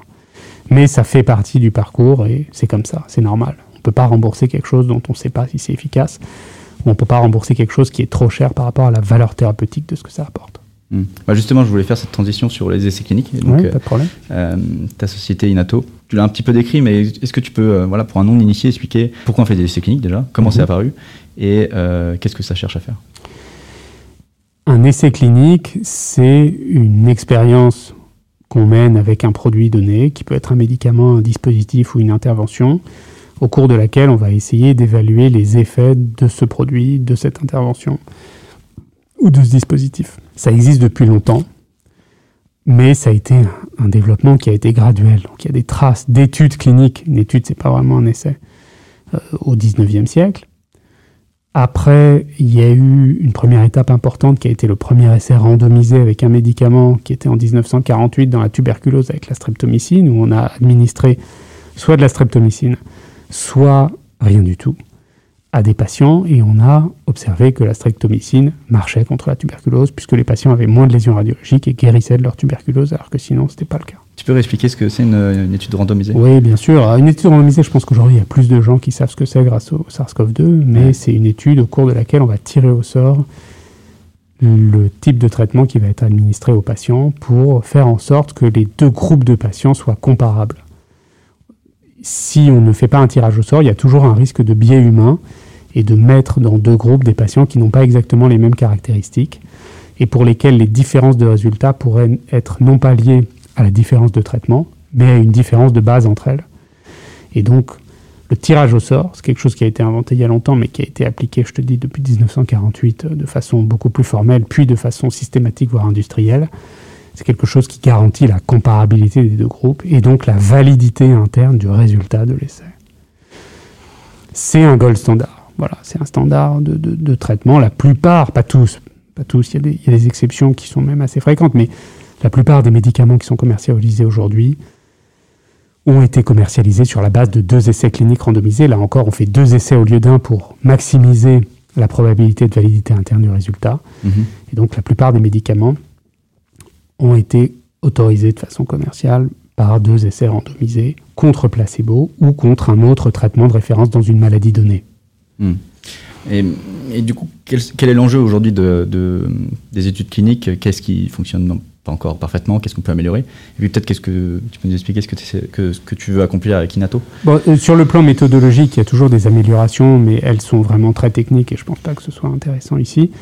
Mais ça fait partie du parcours et c'est comme ça, c'est normal. On ne peut pas rembourser quelque chose dont on ne sait pas si c'est efficace, ou on ne peut pas rembourser quelque chose qui est trop cher par rapport à la valeur thérapeutique de ce que ça apporte. Hmm. Bah justement, je voulais faire cette transition sur les essais cliniques. Donc, pas de problème. Euh, ta société Inato, tu l'as un petit peu décrit, mais est-ce que tu peux, euh, voilà, pour un non-initié, expliquer pourquoi on fait des essais cliniques déjà, comment c'est mhm. apparu? Et euh, qu'est-ce que ça cherche à faire? Un essai clinique, c'est une expérience qu'on mène avec un produit donné, qui peut être un médicament, un dispositif ou une intervention, au cours de laquelle on va essayer d'évaluer les effets de ce produit, de cette intervention ou de ce dispositif. Ça existe depuis longtemps, mais ça a été un développement qui a été graduel. Donc il y a des traces d'études cliniques. Une étude, c'est pas vraiment un essai. Euh, au 19e siècle, après, il y a eu une première étape importante qui a été le premier essai randomisé avec un médicament qui était en 1948 dans la tuberculose avec la streptomycine, où on a administré soit de la streptomycine, soit rien du tout à des patients et on a observé que la streptomycine marchait contre la tuberculose puisque les patients avaient moins de lésions radiologiques et guérissaient de leur tuberculose alors que sinon ce n'était pas le cas. Tu peux expliquer ce que c'est une, étude randomisée? Oui, bien sûr. Une étude randomisée, je pense qu'aujourd'hui il y a plus de gens qui savent ce que c'est grâce au SARS-CoV-2, mais c'est une étude au cours de laquelle on va tirer au sort le type de traitement qui va être administré aux patients pour faire en sorte que les deux groupes de patients soient comparables. Si on ne fait pas un tirage au sort, il y a toujours un risque de biais humain et de mettre dans deux groupes des patients qui n'ont pas exactement les mêmes caractéristiques et pour lesquels les différences de résultats pourraient être non pas liées à la différence de traitement, mais à une différence de base entre elles. Et donc, le tirage au sort, c'est quelque chose qui a été inventé il y a longtemps, mais qui a été appliqué, je te dis, depuis 1948 de façon beaucoup plus formelle, puis de façon systématique, voire industrielle. C'est quelque chose qui garantit la comparabilité des deux groupes et donc la validité interne du résultat de l'essai. C'est un gold standard. Voilà, c'est un standard de, traitement. La plupart, pas tous, pas tous, il y, a des, exceptions qui sont même assez fréquentes, mais la plupart des médicaments qui sont commercialisés aujourd'hui ont été commercialisés sur la base de deux essais cliniques randomisés. Là encore, on fait deux essais au lieu d'un pour maximiser la probabilité de validité interne du résultat. Mhm. Et donc la plupart des médicaments ont été autorisés de façon commerciale par deux essais randomisés contre placebo ou contre un autre traitement de référence dans une maladie donnée. Hmm. Et, et du coup, quel, quel est l'enjeu aujourd'hui de, de- des études cliniques? Qu'est-ce qui fonctionne pas encore parfaitement Qu'est-ce qu'on peut améliorer Et puis peut-être qu'est-ce que tu peux nous expliquer ce que, tu veux accomplir avec Inato euh, sur le plan méthodologique, il y a toujours des améliorations, mais elles sont vraiment très techniques et je pense pas que ce soit intéressant ici.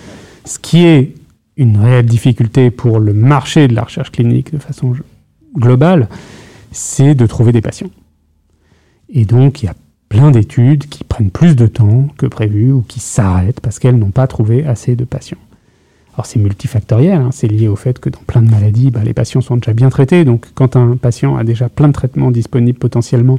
Ce qui est une réelle difficulté pour le marché de la recherche clinique de façon globale, c'est de trouver des patients. Et donc, il y a plein d'études qui prennent plus de temps que prévu ou qui s'arrêtent parce qu'elles n'ont pas trouvé assez de patients. Alors c'est multifactoriel, hein, c'est lié au fait que dans plein de maladies, bah, les patients sont déjà bien traités. Donc quand un patient a déjà plein de traitements disponibles potentiellement,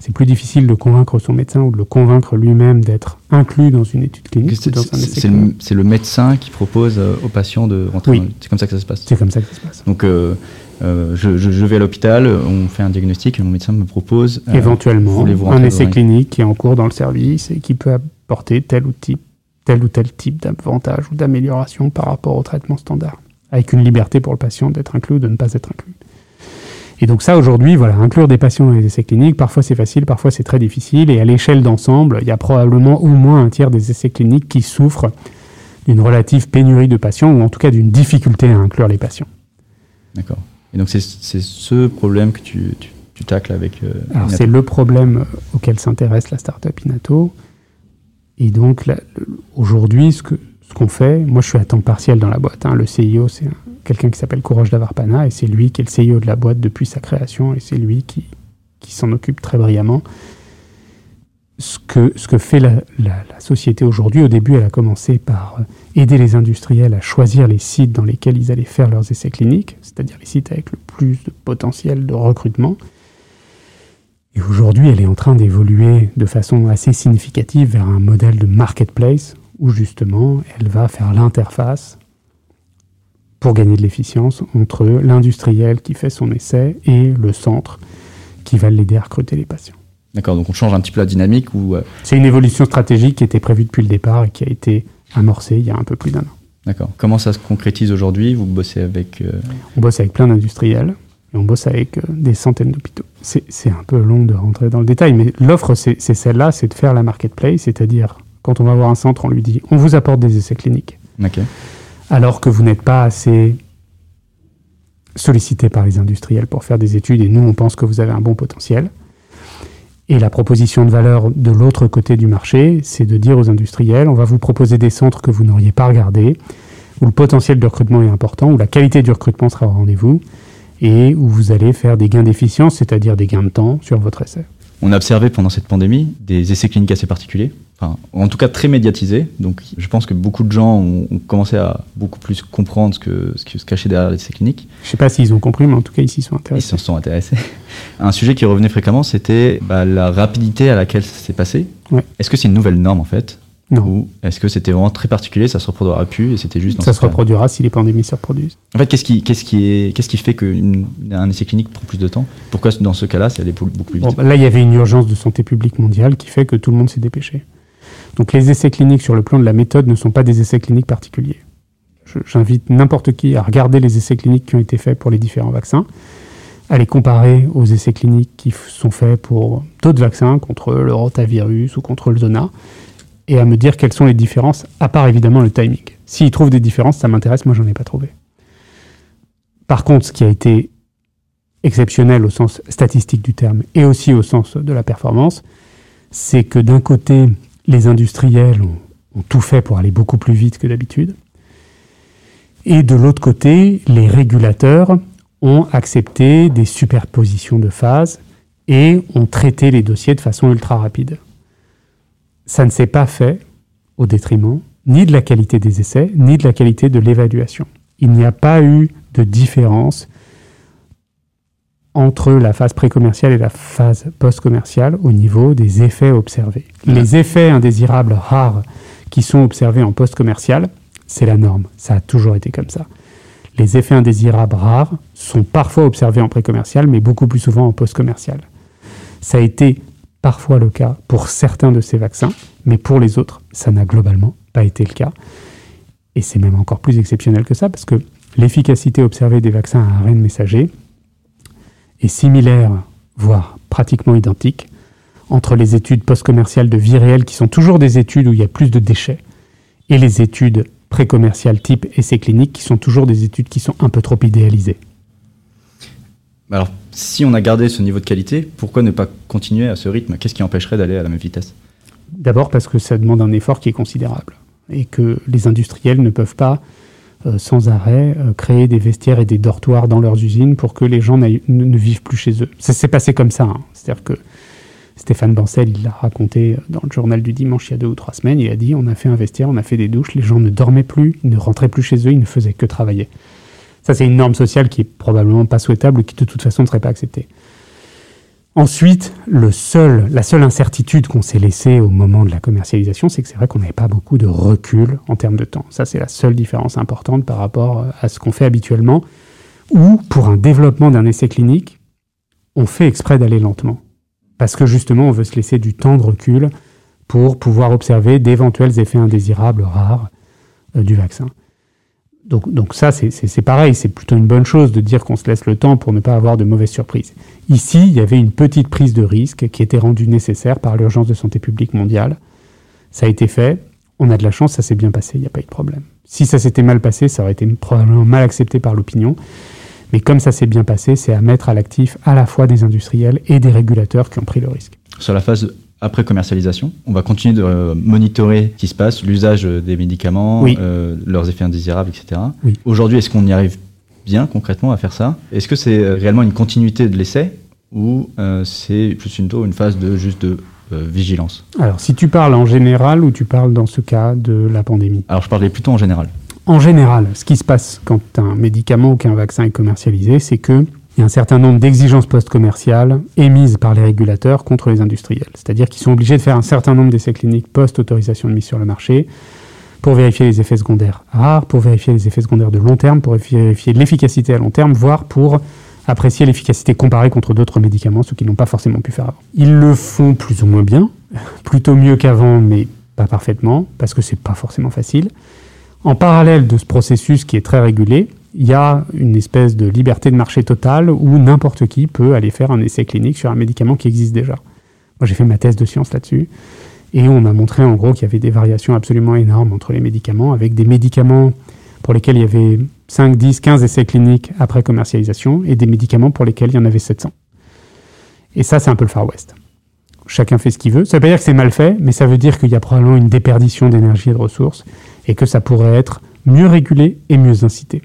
c'est plus difficile de convaincre son médecin ou de le convaincre lui-même d'être inclus dans une étude clinique. C'est dans un c'est- essai c'est clinique. le, c'est le médecin qui propose euh, aux patients de rentrer Oui. C'est comme ça que ça se passe C'est comme ça que ça se passe. Donc, euh, euh, je, je- je vais à l'hôpital, on fait un diagnostic et mon médecin me propose. euh, Éventuellement, un essai clinique qui est en cours dans le service et qui peut apporter tel ou, type, tel, ou tel type d'avantage ou d'amélioration par rapport au traitement standard, avec une liberté pour le patient d'être inclus ou de ne pas être inclus. Et donc ça, aujourd'hui, voilà, inclure des patients dans les essais cliniques, parfois c'est facile, parfois c'est très difficile, et à l'échelle d'ensemble, il y a probablement au moins un tiers des essais cliniques qui souffrent d'une relative pénurie de patients, ou en tout cas d'une difficulté à inclure les patients. D'accord. Et donc, c'est ce problème que tu, tu, tu tacles avec. euh, Alors c'est le problème auquel s'intéresse la startup Inato. Et donc aujourd'hui, ce que ce qu'on fait, moi je suis à temps partiel dans la boîte. hein. Le CIO, c'est un- quelqu'un qui s'appelle Courage Davarpana, et c'est lui qui est le CIO de la boîte depuis sa création, et c'est lui qui, qui s'en occupe très brillamment. Ce que, ce que fait la, la- la société aujourd'hui, au début, elle a commencé par euh, aider les industriels à choisir les sites dans lesquels ils allaient faire leurs essais cliniques, c'est-à-dire les sites avec le plus de potentiel de recrutement. Et aujourd'hui, elle est en train d'évoluer de façon assez significative vers un modèle de marketplace où justement, elle va faire l'interface pour gagner de l'efficience entre l'industriel qui fait son essai et le centre qui va l'aider à recruter les patients. D'accord, donc on change un petit peu la dynamique ou. euh, C'est une évolution stratégique qui était prévue depuis le départ et qui a été amorcée il y a un peu plus d'un an. D'accord. Comment ça se concrétise aujourd'hui? Vous bossez avec. euh, On bosse avec plein d'industriels et on bosse avec euh, des centaines d'hôpitaux. C'est un peu long de rentrer dans le détail, mais l'offre, c'est celle-là, c'est de faire la marketplace, c'est-à-dire quand on va voir un centre, on lui dit on vous apporte des essais cliniques, alors que vous n'êtes pas assez sollicité par les industriels pour faire des études et nous, on pense que vous avez un bon potentiel. Et la proposition de valeur de l'autre côté du marché, c'est de dire aux industriels, on va vous proposer des centres que vous n'auriez pas regardés, où le potentiel de recrutement est important, où la qualité du recrutement sera au rendez-vous, et où vous allez faire des gains d'efficience, c'est-à-dire des gains de temps sur votre essai. On a observé pendant cette pandémie des essais cliniques assez particuliers, enfin, en tout cas très médiatisés. Donc je pense que beaucoup de gens ont, ont commencé à beaucoup plus comprendre ce, que, ce qui se cachait derrière les essais cliniques. Je ne sais pas s'ils ont compris, mais en tout cas, ils sont Ils intéressés. s'en sont intéressés. Un sujet qui revenait fréquemment, c'était bah, la rapidité à laquelle ça s'est passé. Ouais. Est-ce que c'est une nouvelle norme en fait? Non, Ou est-ce que c'était vraiment très particulier, ça se reproduira plus et c'était juste dans ça se cas reproduira si les pandémies se reproduisent. En fait, qu'est-ce qui, qu'est-ce qui, est, qu'est-ce qui fait qu'un essai clinique prend plus de temps? Pourquoi dans ce cas-là, ça allait beaucoup plus vite? Bon, là, il y avait une urgence de santé publique mondiale qui fait que tout le monde s'est dépêché. Donc les essais cliniques sur le plan de la méthode ne sont pas des essais cliniques particuliers. J'invite n'importe qui à regarder les essais cliniques qui ont été faits pour les différents vaccins, à les comparer aux essais cliniques qui sont faits pour d'autres vaccins contre le rotavirus ou contre le zona, et à me dire quelles sont les différences, à part évidemment le timing. S'ils trouvent des différences, ça m'intéresse, moi j'en ai pas trouvé. Par contre, ce qui a été exceptionnel au sens statistique du terme et aussi au sens de la performance, c'est que d'un côté, les industriels ont, ont tout fait pour aller beaucoup plus vite que d'habitude, et de l'autre côté, les régulateurs ont accepté des superpositions de phases et ont traité les dossiers de façon ultra rapide. Ça ne s'est pas fait au détriment ni de la qualité des essais, ni de la qualité de l'évaluation. Il n'y a pas eu de différence entre la phase précommerciale et la phase post-commerciale au niveau des effets observés. Les effets indésirables rares qui sont observés en post-commercial, c'est la norme. Ça a toujours été comme ça. Les effets indésirables rares sont parfois observés en pré-commercial, mais beaucoup plus souvent en post-commercial. Ça a été parfois le cas pour certains de ces vaccins, mais pour les autres, ça n'a globalement pas été le cas. Et c'est même encore plus exceptionnel que ça, parce que l'efficacité observée des vaccins à ARN messager est similaire, voire pratiquement identique, entre les études post-commerciales de vie réelle, qui sont toujours des études où il y a plus de déchets, et les études pré-commerciales type essais cliniques, qui sont toujours des études qui sont un peu trop idéalisées. Alors, si on a gardé ce niveau de qualité, pourquoi ne pas continuer à ce rythme? Qu'est-ce qui empêcherait d'aller à la même vitesse? D'abord parce que ça demande un effort qui est considérable et que les industriels ne peuvent pas euh, sans arrêt euh, créer des vestiaires et des dortoirs dans leurs usines pour que les gens ne, vivent plus chez eux. Ça s'est passé comme ça. Hein. C'est-à-dire que Stéphane Bancel, il l'a raconté dans le journal du dimanche il y a deux ou trois semaines. Il a dit on a fait un vestiaire, on a fait des douches, les gens ne dormaient plus, ils ne rentraient plus chez eux, ils ne faisaient que travailler. Ça, c'est une norme sociale qui est probablement pas souhaitable et qui de toute façon ne serait pas acceptée. Ensuite, la seule incertitude qu'on s'est laissée au moment de la commercialisation, c'est que c'est vrai qu'on n'avait pas beaucoup de recul en termes de temps. Ça, c'est la seule différence importante par rapport à ce qu'on fait habituellement, ou pour un développement d'un essai clinique, on fait exprès d'aller lentement. Parce que justement, on veut se laisser du temps de recul pour pouvoir observer d'éventuels effets indésirables rares euh, du vaccin. Donc, ça, c'est pareil, c'est plutôt une bonne chose de dire qu'on se laisse le temps pour ne pas avoir de mauvaises surprises. Ici, il y avait une petite prise de risque qui était rendue nécessaire par l'urgence de santé publique mondiale. Ça a été fait, on a de la chance, ça s'est bien passé, il n'y a pas eu de problème. Si ça s'était mal passé, ça aurait été probablement mal accepté par l'opinion. Mais comme ça s'est bien passé, c'est à mettre à l'actif à la fois des industriels et des régulateurs qui ont pris le risque. Sur la phase après commercialisation. On va continuer de euh, monitorer ce qui se passe, l'usage euh, des médicaments, euh, leurs effets indésirables, etc. Aujourd'hui, est-ce qu'on y arrive bien concrètement à faire ça? Est-ce que c'est réellement une continuité de l'essai ou c'est plus une, une phase de juste de vigilance? Alors, si tu parles en général ou tu parles dans ce cas de la pandémie? Alors, je parlais plutôt en général. En général, ce qui se passe quand un médicament ou qu'un vaccin est commercialisé, c'est que il y a un certain nombre d'exigences post-commerciales émises par les régulateurs contre les industriels. C'est-à-dire qu'ils sont obligés de faire un certain nombre d'essais cliniques post-autorisation de mise sur le marché pour vérifier les effets secondaires rares, pour vérifier les effets secondaires de long terme, pour vérifier l'efficacité à long terme, voire pour apprécier l'efficacité comparée contre d'autres médicaments, ce qu'ils n'ont pas forcément pu faire avant. Ils le font plus ou moins bien, plutôt mieux qu'avant, mais pas parfaitement, parce que c'est pas forcément facile. En parallèle de ce processus qui est très régulé, il y a une espèce de liberté de marché totale où n'importe qui peut aller faire un essai clinique sur un médicament qui existe déjà. Moi, j'ai fait ma thèse de science là-dessus. Et on m'a montré en gros qu'il y avait des variations absolument énormes entre les médicaments, avec des médicaments pour lesquels il y avait 5, 10, 15 essais cliniques après commercialisation, et des médicaments pour lesquels il y en avait 700. Et ça, c'est un peu le Far West. Chacun fait ce qu'il veut. Ça ne veut pas dire que c'est mal fait, mais ça veut dire qu'il y a probablement une déperdition d'énergie et de ressources, et que ça pourrait être mieux régulé et mieux incité.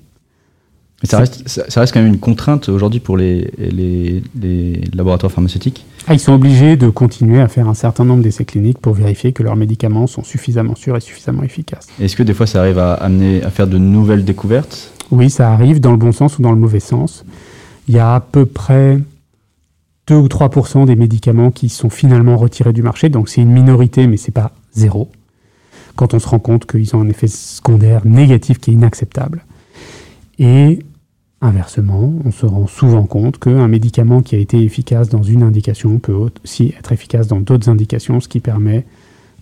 Mais ça reste, ça, reste quand même une contrainte aujourd'hui pour les, les, les, laboratoires pharmaceutiques. Ah, ils sont obligés de continuer à faire un certain nombre d'essais cliniques pour vérifier que leurs médicaments sont suffisamment sûrs et suffisamment efficaces. Est-ce que des fois ça arrive à amener à faire de nouvelles découvertes? Oui, ça arrive dans le bon sens ou dans le mauvais sens. Il y a à peu près 2 ou 3% des médicaments qui sont finalement retirés du marché, donc c'est une minorité, mais c'est pas zéro. Quand on se rend compte qu'ils ont un effet secondaire négatif qui est inacceptable. Et Inversement, on se rend souvent compte qu'un médicament qui a été efficace dans une indication peut aussi être efficace dans d'autres indications, ce qui permet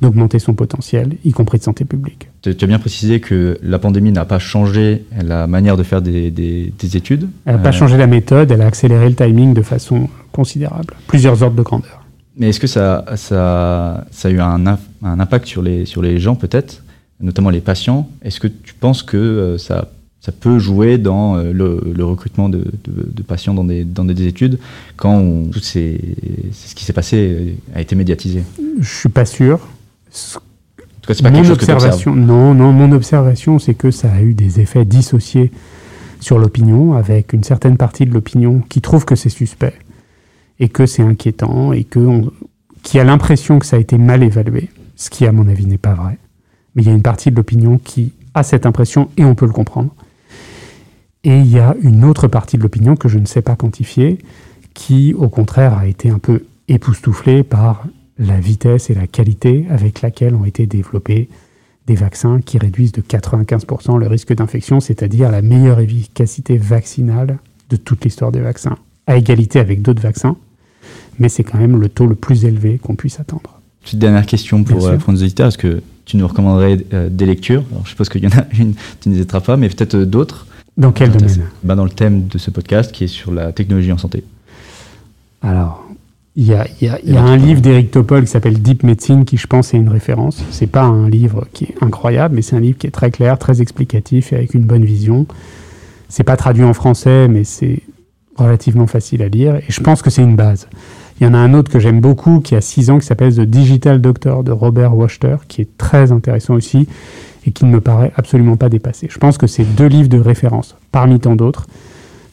d'augmenter son potentiel, y compris de santé publique. Tu as bien précisé que la pandémie n'a pas changé la manière de faire des, études. Elle n'a pas euh, changé la méthode, elle a accéléré le timing de façon considérable, plusieurs ordres de grandeur. Mais est-ce que ça, ça, ça, a eu un, un, impact sur les, sur les gens peut-être, notamment les patients? Est-ce que tu penses que euh, ça a ça peut jouer dans euh, le, recrutement de, patients dans des, dans des études quand tout ce qui s'est passé euh, a été médiatisé Je suis pas sûr. En tout cas, pas mon observation, non, non, mon observation, c'est que ça a eu des effets dissociés sur l'opinion, avec une certaine partie de l'opinion qui trouve que c'est suspect et que c'est inquiétant et que qui a l'impression que ça a été mal évalué, ce qui à mon avis n'est pas vrai. Mais il y a une partie de l'opinion qui a cette impression et on peut le comprendre. Et il y a une autre partie de l'opinion que je ne sais pas quantifier, qui au contraire a été un peu époustouflée par la vitesse et la qualité avec laquelle ont été développés des vaccins qui réduisent de 95% le risque d'infection, c'est-à-dire la meilleure efficacité vaccinale de toute l'histoire des vaccins, à égalité avec d'autres vaccins, mais c'est quand même le taux le plus élevé qu'on puisse attendre. Petite dernière question pour, euh, nos auditeurs, est-ce que tu nous recommanderais euh, des lectures? Alors, Je suppose qu'il y en a une, tu n'hésiteras pas, mais peut-être euh, d'autres dans quel domaine? Bah Dans le thème de ce podcast qui est sur la technologie en santé. Alors, Il y a, il y a, il y a un livre d'Eric Topol qui s'appelle Deep Medicine qui, je pense, est une référence. C'est pas un livre qui est incroyable, mais c'est un livre qui est très clair, très explicatif et avec une bonne vision. C'est pas traduit en français, mais c'est relativement facile à lire et je pense que c'est une base. Il y en a un autre que j'aime beaucoup qui a 6 ans qui s'appelle The Digital Doctor de Robert Wachter qui est très intéressant aussi et qui ne me paraît absolument pas dépassé. Je pense que c'est deux livres de référence parmi tant d'autres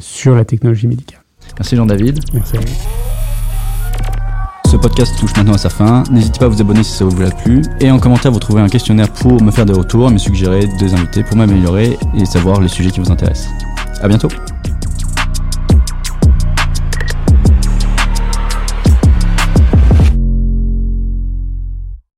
sur la technologie médicale. Merci Jean-David. Merci à vous. Ce podcast touche maintenant à sa fin. N'hésitez pas à vous abonner si ça vous a plu. Et en commentaire, vous trouverez un questionnaire pour me faire des retours et me suggérer des invités pour m'améliorer et savoir les sujets qui vous intéressent. À bientôt.